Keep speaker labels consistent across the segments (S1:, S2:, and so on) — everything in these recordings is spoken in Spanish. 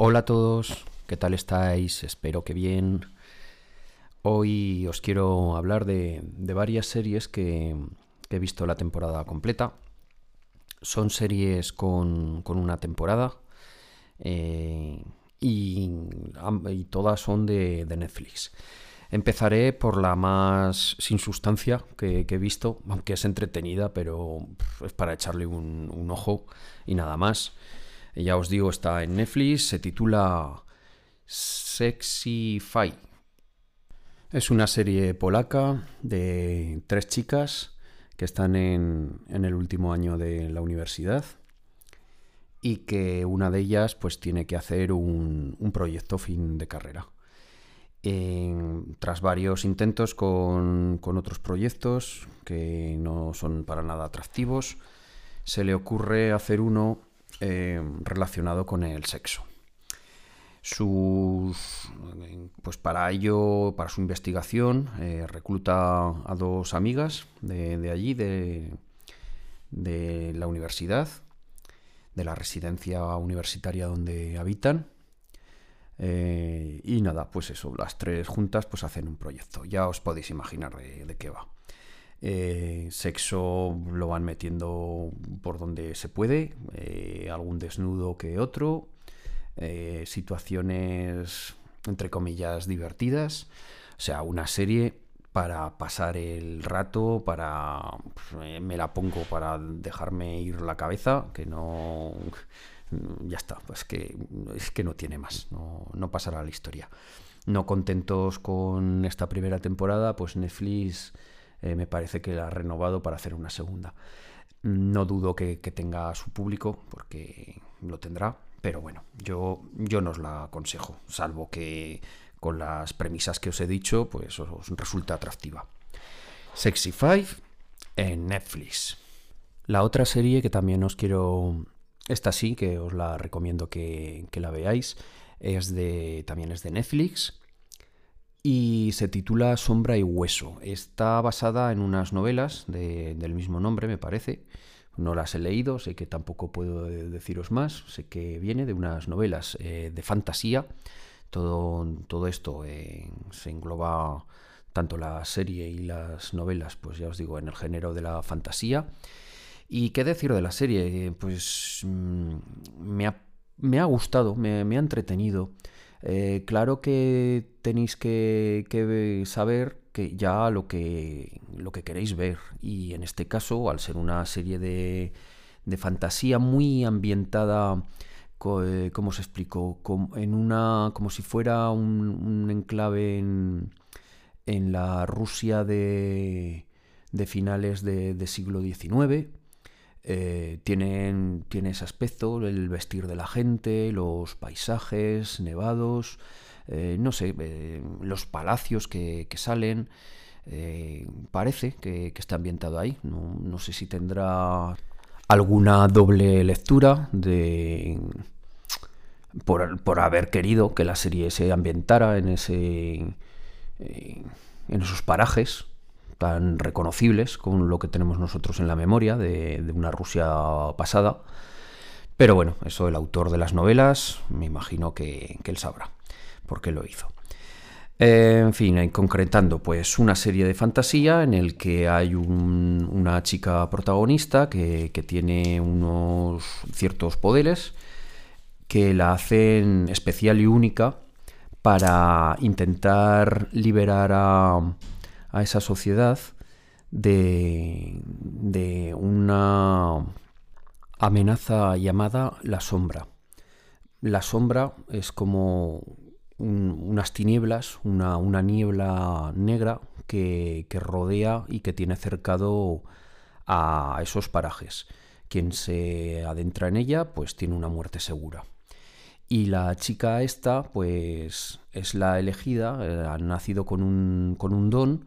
S1: Hola a todos, ¿qué tal estáis? Espero que bien. Hoy os quiero hablar de, varias series que, he visto la temporada completa. Son series con, una temporada eh, y, todas son de, Netflix. Empezaré por la más sin sustancia que, he visto, aunque es entretenida, pero es para echarle un, un ojo y nada más. Ya os digo, está en Netflix, se titula Fight. Es una serie polaca de tres chicas que están en, el último año de la universidad y que una de ellas pues tiene que hacer un, proyecto fin de carrera. tras varios intentos con, otros proyectos que no son para nada atractivos, se le ocurre hacer uno eh, relacionado con el sexo. Sus, pues para ello, para su investigación, eh, recluta a dos amigas de, allí, de, de, la universidad, de la residencia universitaria donde habitan. Eh, y nada, pues eso, las tres juntas pues hacen un proyecto. Ya os podéis imaginar de qué va. Eh, sexo lo van metiendo por donde se puede, eh, algún desnudo que otro, eh, situaciones entre comillas divertidas, o sea, una serie para pasar el rato, para me la pongo para dejarme ir la cabeza, que no ya está, pues que es que no tiene más, no, no pasará la historia. No contentos con esta primera temporada, pues Netflix eh, me parece que la ha renovado para hacer una segunda. No dudo que, tenga su público, porque lo tendrá, pero bueno, yo, yo no os la aconsejo, salvo que con las premisas que os he dicho, pues os resulta atractiva. Sexy Five en Netflix. La otra serie que también os quiero, esta sí, que os la recomiendo que, que la veáis, es de, también es de Netflix y se titula Sombra y Hueso. Está basada en unas novelas del mismo nombre, me parece. No las he leído, sé que tampoco puedo deciros más. Sé que viene de unas novelas eh, de fantasía. Todo, todo esto eh, se engloba tanto la serie y las novelas, pues ya os digo, en el género de la fantasía. ¿Y qué decir de la serie? Pues mm, me, ha, gustado, me, me ha entretenido. Eh, claro que tenéis que, saber que ya lo que, lo que queréis ver. Y en este caso, al ser una serie de, de fantasía muy ambientada, eh, ¿cómo se explicó? Como, en una, como si fuera un, enclave en, en, la Rusia de, de finales de siglo XIX eh, tienen, tiene ese aspecto, el vestir de la gente, los paisajes nevados, eh, no sé, eh, los palacios que, salen. parece que, está ambientado ahí. No, sé si tendrá alguna doble lectura de por, por, haber querido que la serie se ambientara en ese en esos parajes tan reconocibles con lo que tenemos nosotros en la memoria de, una Rusia pasada. Pero bueno, eso el autor de las novelas, me imagino que, él sabrá por qué lo hizo. en fin, concretando, pues una serie de fantasía en el que hay una chica protagonista que, que, tiene unos ciertos poderes que la hacen especial y única para intentar liberar a, a esa sociedad de, de una amenaza llamada la sombra. La sombra es como unas tinieblas, una, una niebla negra que, que, rodea y que tiene cercado a esos parajes. Quien se adentra en ella, pues tiene una muerte segura. Y la chica esta, pues es la elegida, eh, ha nacido con un, con un don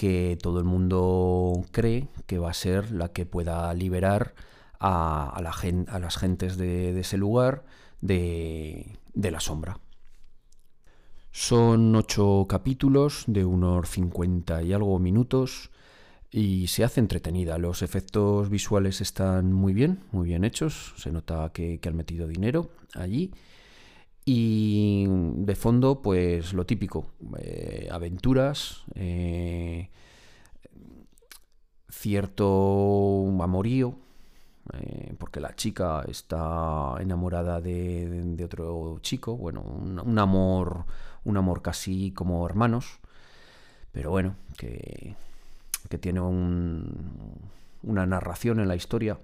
S1: que todo el mundo cree que va a ser la que pueda liberar a, la a las gentes de, ese lugar de, la sombra. Son ocho capítulos de unos 50 y algo minutos y se hace entretenida. Los efectos visuales están muy bien, muy bien hechos. Se nota que han metido dinero allí. Y de fondo, pues lo típico, eh, aventuras, eh, cierto amorío, eh, porque la chica está enamorada de, otro chico, bueno, un, amor, un amor casi como hermanos, pero bueno, que, que tiene una narración en la historia,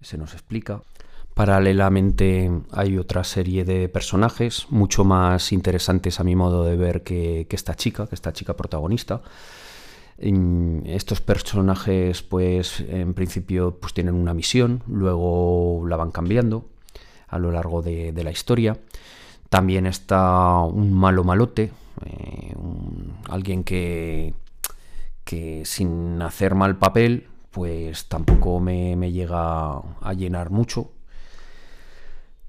S1: se nos explica. Paralelamente hay otra serie de personajes mucho más interesantes a mi modo de ver que, esta chica, que esta chica protagonista. Estos personajes, pues, en principio, pues tienen una misión, luego la van cambiando a lo largo de, la historia. También está un malo malote, eh, alguien que, que sin hacer mal papel, pues tampoco me, me llega a llenar mucho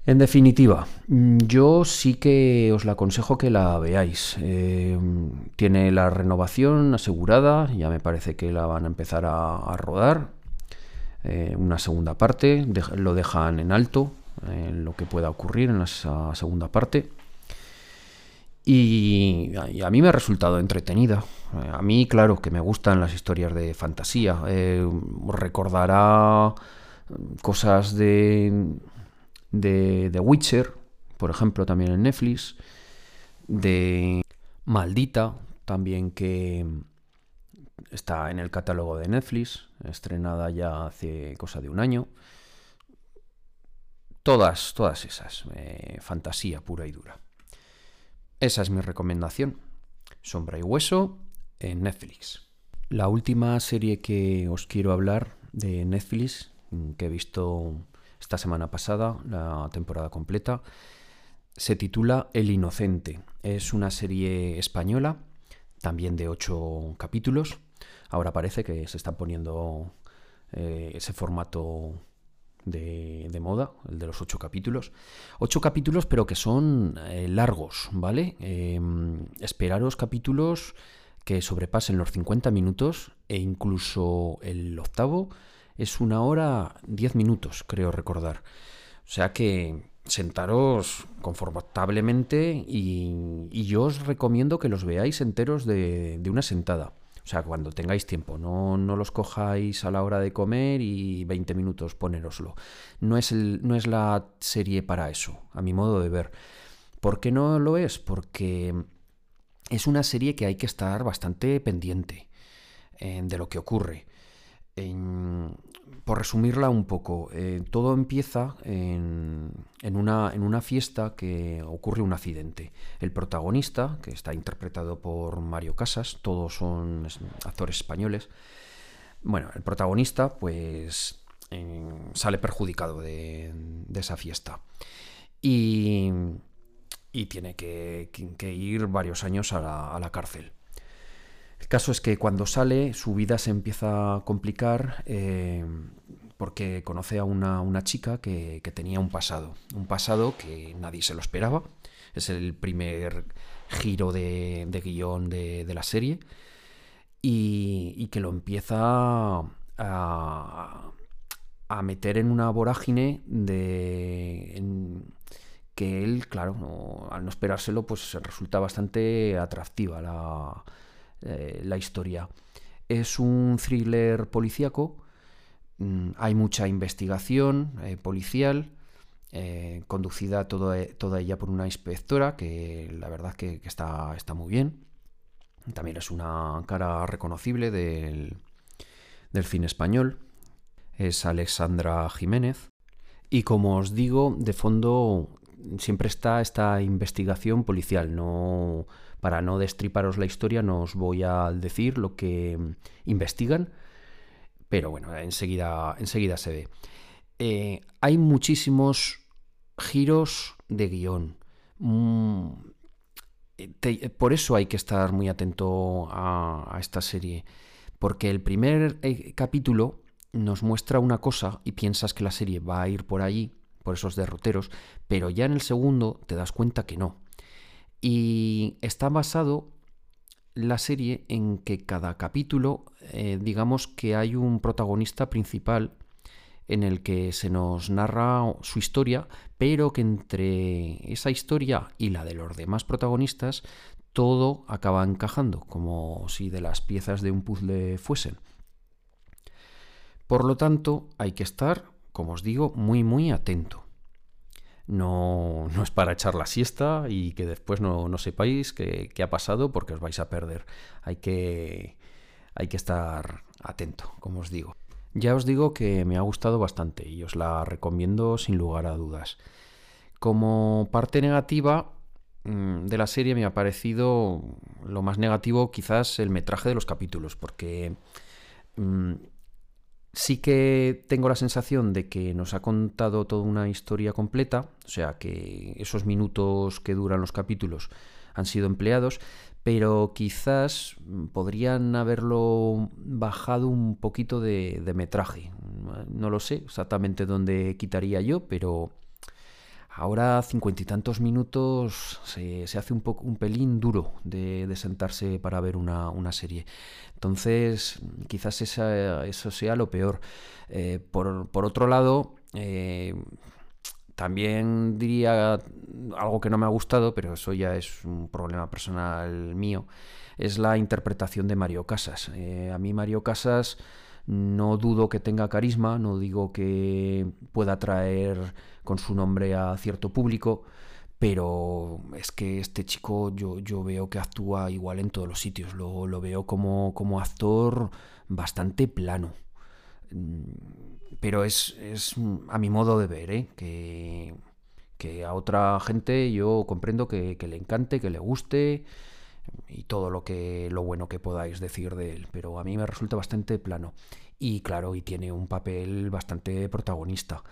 S1: en definitiva, mm, yo sí que os la aconsejo que la veáis. Eh, tiene la renovación asegurada, ya me parece que la van a empezar a, rodar. Eh, una segunda parte, lo dejan en alto, en lo que pueda ocurrir en esa segunda parte. Y, a mí me ha resultado entretenida. Eh, a mí, claro, que me gustan las historias de fantasía. recordará cosas de de The Witcher, por ejemplo, también en Netflix, de Maldita, también que está en el catálogo de Netflix, estrenada ya hace cosa de un año. Todas, todas esas, eh, fantasía pura y dura. Esa es mi recomendación. Sombra y Hueso en Netflix. La última serie que os quiero hablar de Netflix, que he visto esta semana pasada, la temporada completa. Se titula El Inocente. Es una serie española, también de ocho capítulos. Ahora parece que se está poniendo eh, ese formato de, moda, el de los ocho capítulos. Ocho capítulos, pero que son eh, largos, ¿vale? Em, esperaros capítulos que sobrepasen los 50 minutos e incluso el octavo es una hora diez minutos, creo recordar. O sea que sentaros confortablemente y, yo os recomiendo que los veáis enteros de, una sentada. O sea, cuando tengáis tiempo, no, no, los cojáis a la hora de comer y 20 minutos poneroslo. No es, no es la serie para eso, a mi modo de ver. ¿Por qué no lo es? Porque es una serie que hay que estar bastante pendiente eh, de lo que ocurre por resumirla un poco, eh, todo empieza en, una, en, una, fiesta que ocurre un accidente. El protagonista, que está interpretado por Mario Casas, todos son actores españoles. Bueno, el protagonista, pues, sale perjudicado de, esa fiesta. Y, tiene que, ir varios años a la cárcel. El caso es que cuando sale su vida se empieza a complicar eh, porque conoce a una, chica que, tenía un pasado, un pasado que nadie se lo esperaba. Es el primer giro de, guion de, la serie y, que lo empieza a, meter en una vorágine de... que él, claro, al no esperárselo, pues resulta bastante atractiva la, eh, la historia. Es un thriller policíaco, mm, hay mucha investigación eh, policial, eh, conducida toda ella por una inspectora que la verdad que, está, está, muy bien. También es una cara reconocible del, del cine español. Es Alexandra Jiménez. Y como os digo, de fondo siempre está esta investigación policial, no para no destriparos la historia, no os voy a decir lo que investigan, pero bueno, enseguida, enseguida se ve. Eh, hay muchísimos giros de guion. Mm, por eso hay que estar muy atento a, esta serie, porque el primer eh, capítulo nos muestra una cosa y piensas que la serie va a ir por allí, por esos derroteros, pero ya en el segundo te das cuenta que no. Y está basado la serie en que cada capítulo, eh, digamos que hay un protagonista principal en el que se nos narra su historia, pero que entre esa historia y la de los demás protagonistas todo acaba encajando, como si de las piezas de un puzzle fuesen. Por lo tanto, hay que estar, como os digo, muy muy atento. No, no es para echar la siesta y que después no, no sepáis qué, qué ha pasado porque os vais a perder. Hay que, hay que estar atento, como os digo. Ya os digo que me ha gustado bastante y os la recomiendo sin lugar a dudas. Como parte negativa mm, de la serie me ha parecido lo más negativo quizás el metraje de los capítulos, porque mm, sí que tengo la sensación de que nos ha contado toda una historia completa, o sea que esos minutos que duran los capítulos han sido empleados, pero quizás podrían haberlo bajado un poquito de, metraje. No lo sé exactamente dónde quitaría yo, pero ahora cincuenta y tantos minutos se, hace un, poco, un pelín duro de, sentarse para ver una, serie. Entonces, quizás eso sea lo peor. Eh, por, por, otro lado, eh, también diría algo que no me ha gustado, pero eso ya es un problema personal mío, es la interpretación de Mario Casas. Eh, a mí Mario Casas no dudo que tenga carisma, no digo que pueda atraer con su nombre a cierto público, pero es que este chico yo, yo veo que actúa igual en todos los sitios, lo, lo veo como, como actor bastante plano pero es, a mi modo de ver, ¿eh? que, que, a otra gente yo comprendo que, le encante, que le guste y todo lo que lo bueno que podáis decir de él, pero a mí me resulta bastante plano y claro, y tiene un papel bastante protagonista.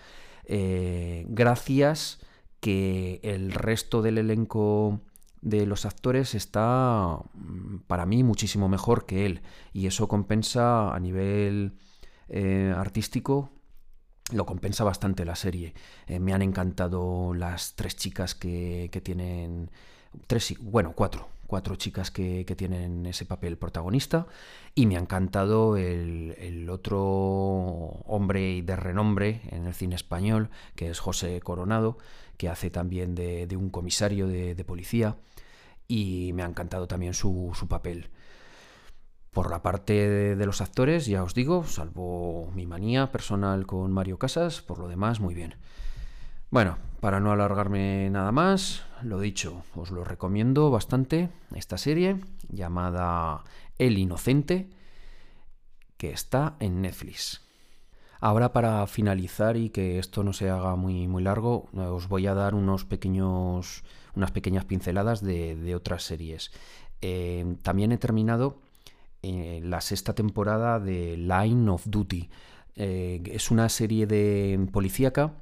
S1: Eh, gracias que el resto del elenco de los actores está mm, para mí muchísimo mejor que él y eso compensa a nivel eh, artístico lo compensa bastante la serie. Eh, me han encantado las tres chicas que, tienen. Tres, bueno, cuatro. Cuatro chicas que, tienen ese papel protagonista. Y me ha encantado el, otro hombre de renombre en el cine español, que es José Coronado, que hace también de, un comisario de, policía. Y me ha encantado también su, su papel. Por la parte de, los actores, ya os digo, salvo mi manía personal con Mario Casas, por lo demás, muy bien. Bueno, para no alargarme nada más, lo dicho, os lo recomiendo bastante, esta serie llamada El Inocente, que está en Netflix. Ahora para finalizar y que esto no se haga muy, muy largo, os voy a dar unos pequeños, unas pequeñas pinceladas de, otras series. Eh, también he terminado eh, la sexta temporada de Line of Duty. Eh, es una serie de policíaca,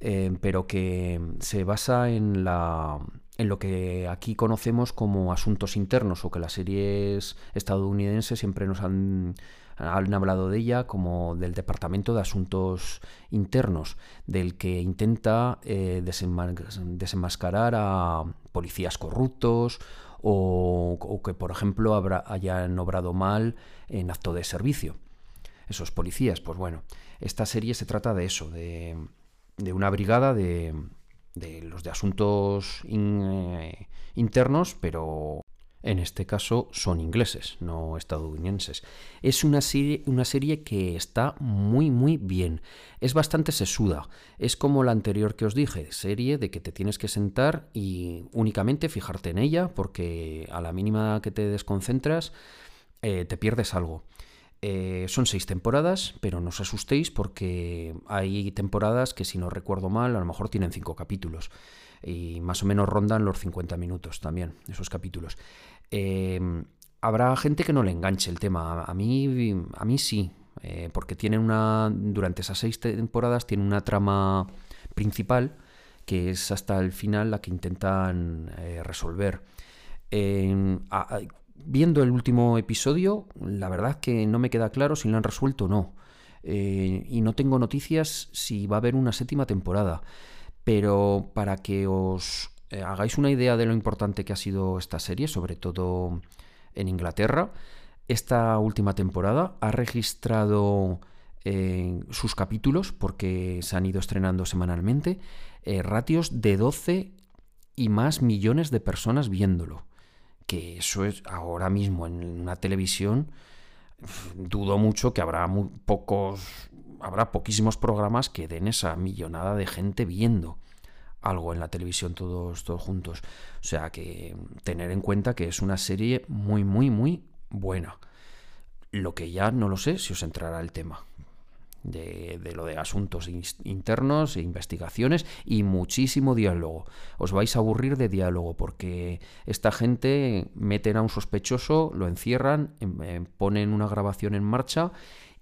S1: eh, pero que se basa en, la, en lo que aquí conocemos como asuntos internos, o que las series estadounidenses siempre nos han, han hablado de ella como del Departamento de Asuntos Internos, del que intenta desenmascarar a policías corruptos o, que, por ejemplo, hayan obrado mal en acto de servicio. Esos policías, pues bueno, esta serie se trata de eso, de, una brigada de, los de asuntos eh, internos, pero en este caso son ingleses, no estadounidenses. Es una serie, una serie que está muy muy bien. Es bastante sesuda. Es como la anterior que os dije, serie de que te tienes que sentar y únicamente fijarte en ella porque a la mínima que te desconcentras eh, te pierdes algo. Eh, son seis temporadas, pero no os asustéis porque hay temporadas que si no recuerdo mal a lo mejor tienen cinco capítulos y más o menos rondan los 50 minutos también, esos capítulos. Eh, habrá gente que no le enganche el tema. A mí, a mí sí, eh, porque tienen una. Durante esas seis temporadas tiene una trama principal que es hasta el final la que intentan eh, resolver. Viendo el último episodio, la verdad que no me queda claro si lo han resuelto o no. y no tengo noticias si va a haber una séptima temporada. Pero para que os eh, hagáis una idea de lo importante que ha sido esta serie, sobre todo en Inglaterra, esta última temporada ha registrado eh, sus capítulos, porque se han ido estrenando semanalmente, eh, ratios de 12 y más millones de personas viéndolo. Que eso es ahora mismo en una televisión, dudo mucho que habrá muy pocos, habrá poquísimos programas que den esa millonada de gente viendo algo en la televisión todos, todos juntos. O sea que tener en cuenta que es una serie muy, muy, muy buena. Lo que ya no lo sé si os entrará el tema. De, lo de asuntos internos e investigaciones y muchísimo diálogo. Os vais a aburrir de diálogo porque esta gente meten a un sospechoso, lo encierran, em, em, ponen una grabación en marcha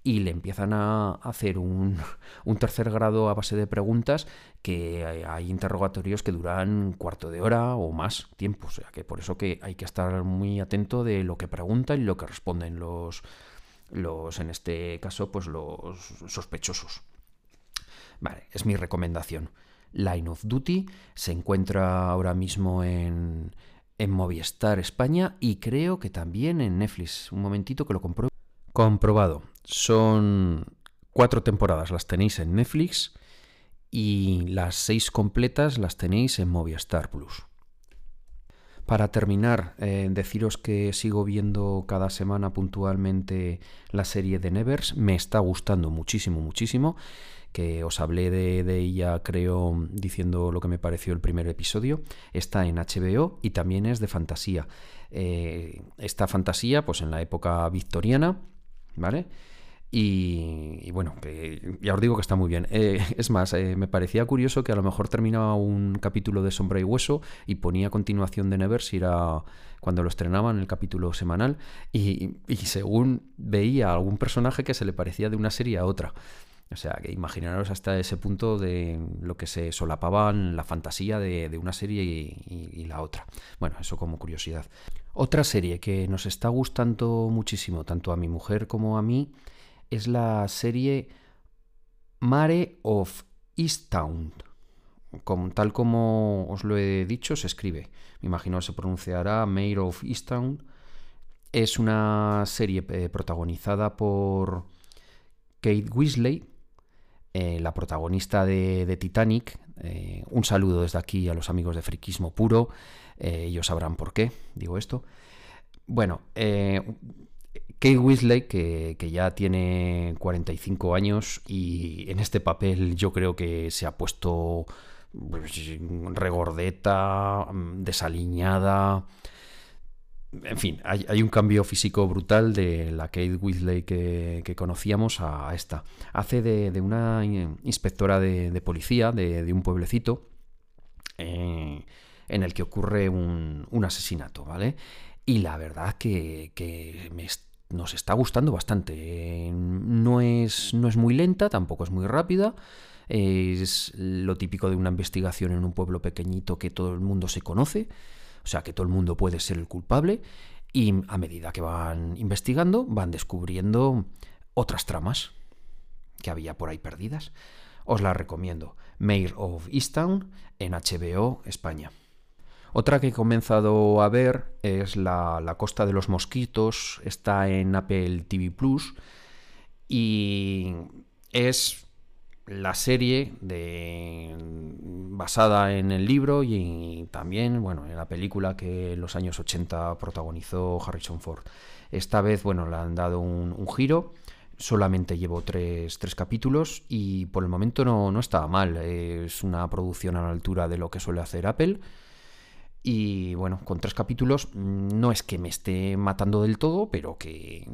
S1: y le empiezan a hacer un, tercer grado a base de preguntas que hay interrogatorios que duran un cuarto de hora o más tiempo. O sea que por eso que hay que estar muy atento de lo que preguntan y lo que responden los, los en este caso, pues los sospechosos. Vale, es mi recomendación. Line of Duty se encuentra ahora mismo en, en Movistar España y creo que también en Netflix. Un momentito que lo compruebo. Comprobado. Son cuatro temporadas, las tenéis en Netflix y las seis completas las tenéis en Movistar Plus. Para terminar, eh, deciros que sigo viendo cada semana puntualmente la serie de Nevers. Me está gustando muchísimo, muchísimo. Que os hablé de, ella, creo, diciendo lo que me pareció el primer episodio. Está en HBO y también es de fantasía. Eh, esta fantasía, pues en la época victoriana, ¿vale? Y, bueno, ya os digo que está muy bien. Eh, es más, eh, me parecía curioso que a lo mejor terminaba un capítulo de Sombra y Hueso y ponía a continuación de Never si era cuando lo estrenaban el capítulo semanal y, según veía algún personaje que se le parecía de una serie a otra. O sea, que imaginaros hasta ese punto de lo que se solapaban la fantasía de, una serie y, la otra. Bueno, eso como curiosidad. Otra serie que nos está gustando muchísimo, tanto a mi mujer como a mí, es la serie Mare of Easttown. Como, tal como os lo he dicho, se escribe. Me imagino que se pronunciará Mare of Easttown. Es una serie eh, protagonizada por Kate Weasley, eh, la protagonista de, Titanic. Eh, un saludo desde aquí a los amigos de Friquismo Puro. ellos sabrán por qué digo esto. Bueno, Kate Weasley, que, ya tiene 45 años y en este papel yo creo que se ha puesto pues, regordeta, desaliñada. En fin, hay, un cambio físico brutal de la Kate Weasley que, conocíamos a, esta. Hace de, una inspectora de, policía de, un pueblecito eh, en el que ocurre un, asesinato, ¿vale? Y la verdad que, que me, nos está gustando bastante. No es, no es muy lenta, tampoco es muy rápida. Es lo típico de una investigación en un pueblo pequeñito que todo el mundo se conoce, o sea que todo el mundo puede ser el culpable. Y a medida que van investigando, van descubriendo otras tramas que había por ahí perdidas. Os la recomiendo. Mayor of Easttown en HBO España. Otra que he comenzado a ver es la, Costa de los Mosquitos, está en Apple TV Plus y es la serie de, basada en el libro y también bueno, en la película que en los años 80 protagonizó Harrison Ford. Esta vez bueno, le han dado un, giro. Solamente llevo tres, capítulos y por el momento no, no mal. Es una producción a la altura de lo que suele hacer Apple. Y bueno, con tres capítulos mm, no es que me esté matando del todo, pero que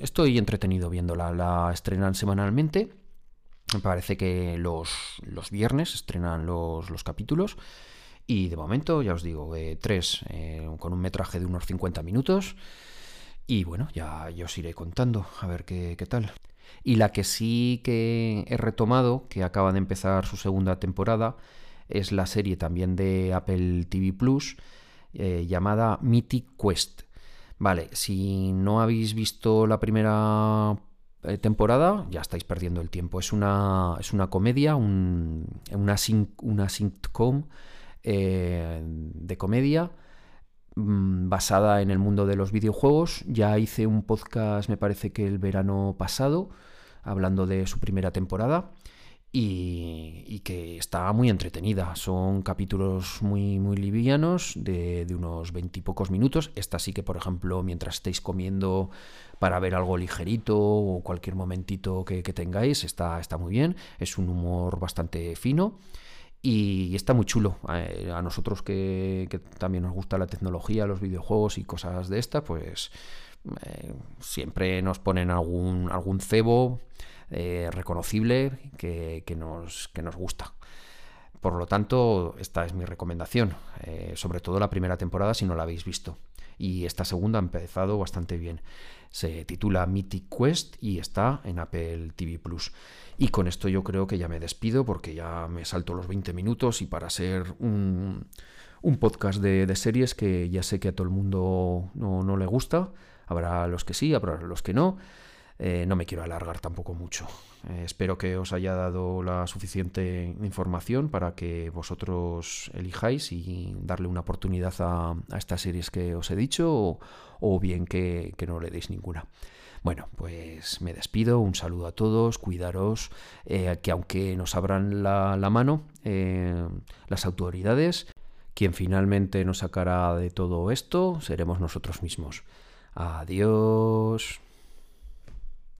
S1: estoy entretenido viéndola. La estrenan semanalmente. Me parece que los, viernes estrenan los, capítulos. Y de momento, ya os digo, eh, tres eh, con un metraje de unos 50 minutos. Y bueno, ya, os iré contando a ver qué, qué tal. Y la que sí que he retomado, que acaba de empezar su segunda temporada, es la serie también de Apple TV Plus eh, llamada Mythic Quest. Vale, si no habéis visto la primera eh, temporada, ya estáis perdiendo el tiempo. Es una, es una comedia, una, una sitcom eh, de comedia mm, basada en el mundo de los videojuegos. Ya hice un podcast, me parece que el verano pasado, hablando de su primera temporada y, que está muy entretenida. Son capítulos muy, muy livianos de, unos veintipocos minutos. Esta sí que, por ejemplo, mientras estéis comiendo para ver algo ligerito o cualquier momentito que, tengáis, está, está muy bien. Es un humor bastante fino. Y está muy chulo. Eh, a nosotros que, también nos gusta la tecnología, los videojuegos y cosas de esta, pues eh, siempre nos ponen algún, algún cebo eh, reconocible que, nos, que nos gusta. Por lo tanto, esta es mi recomendación, eh, sobre todo la primera temporada si no la habéis visto. Y esta segunda ha empezado bastante bien. Se titula Mythic Quest y está en Apple TV Plus. Y con esto yo creo que ya me despido porque ya me salto los 20 minutos y para ser un, podcast de, series que ya sé que a todo el mundo no, no le gusta, habrá los que sí, habrá los que no. Eh, no me quiero alargar tampoco mucho. Eh, espero que os haya dado la suficiente información para que vosotros elijáis y darle una oportunidad a, estas series que os he dicho o, bien que, no le deis ninguna. Bueno, pues me despido, un saludo a todos, cuidaros, eh, que aunque nos abran la, la mano las autoridades, quien finalmente nos sacará de todo esto seremos nosotros mismos. Adiós.